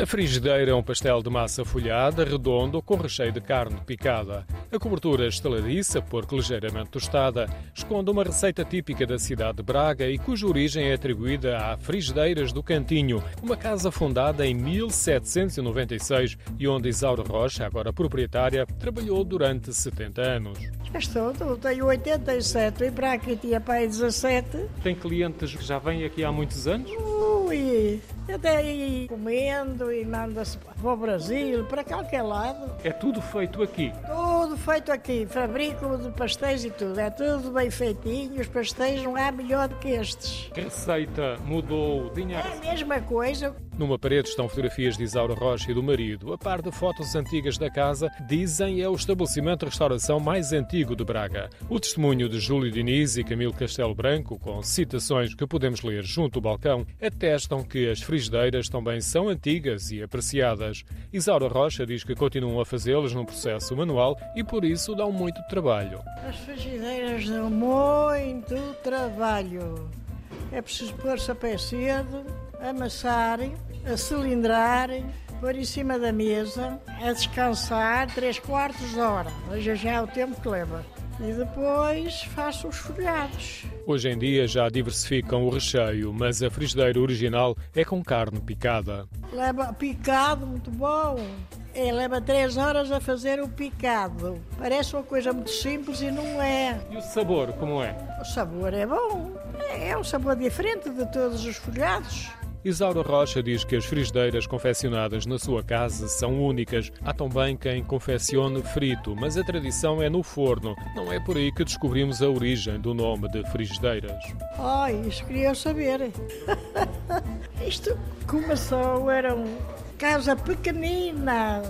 A frigideira é um pastel de massa folhada, redondo, com recheio de carne picada. A cobertura estaladiça, porque ligeiramente tostada, esconde uma receita típica da cidade de Braga e cuja origem é atribuída à Frigideiras do Cantinho, uma casa fundada em 1796 e onde Isaura Rocha, agora proprietária, trabalhou durante 70 anos. Estou, tenho 87 e para aqui tinha pai 17. Tem clientes que já vêm aqui há muitos anos? Ui, até ir comendo e manda-se para o Brasil, para qualquer lado. É tudo feito aqui? Tudo feito aqui. Fabrico de pastéis e tudo. É tudo bem feitinho. Os pastéis não há melhor do que estes. A receita mudou? Dinha... É a mesma coisa. Numa parede estão fotografias de Isaura Rocha e do marido. A par de fotos antigas da casa, dizem é o estabelecimento de restauração mais antigo de Braga. O testemunho de Júlio Diniz e Camilo Castelo Branco, com citações que podemos ler junto ao balcão, atestam que as frigideiras também são antigas e apreciadas. Isaura Rocha diz que continuam a fazê-las num processo manual e por isso dão muito trabalho. As frigideiras dão muito trabalho. É preciso pôr-se a pé cedo, amassarem, a cilindrarem, pôr em cima da mesa, a descansar 3 quartos de hora. Veja já o tempo que leva. E depois faço os folhados. Hoje em dia já diversificam o recheio, mas a frigideira original é com carne picada. Leva picado, muito bom. É, leva 3 horas a fazer o picado. Parece uma coisa muito simples e não é. E o sabor, como é? O sabor é bom. É um sabor diferente de todos os folhados. Isaura Rocha diz que as frigideiras confeccionadas na sua casa são únicas. Há também quem confeccione frito, mas a tradição é no forno. Não é por aí que descobrimos a origem do nome de frigideiras. Ai, isso queria saber. Isto começou, era uma casa pequenina.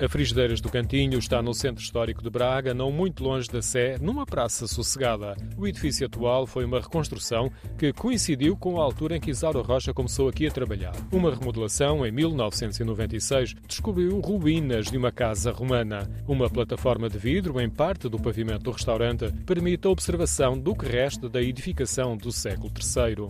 A Frigideiras do Cantinho está no centro histórico de Braga, não muito longe da Sé, numa praça sossegada. O edifício atual foi uma reconstrução que coincidiu com a altura em que Isaura Rocha começou aqui a trabalhar. Uma remodelação em 1996 descobriu ruínas de uma casa romana. Uma plataforma de vidro em parte do pavimento do restaurante permite a observação do que resta da edificação do século III.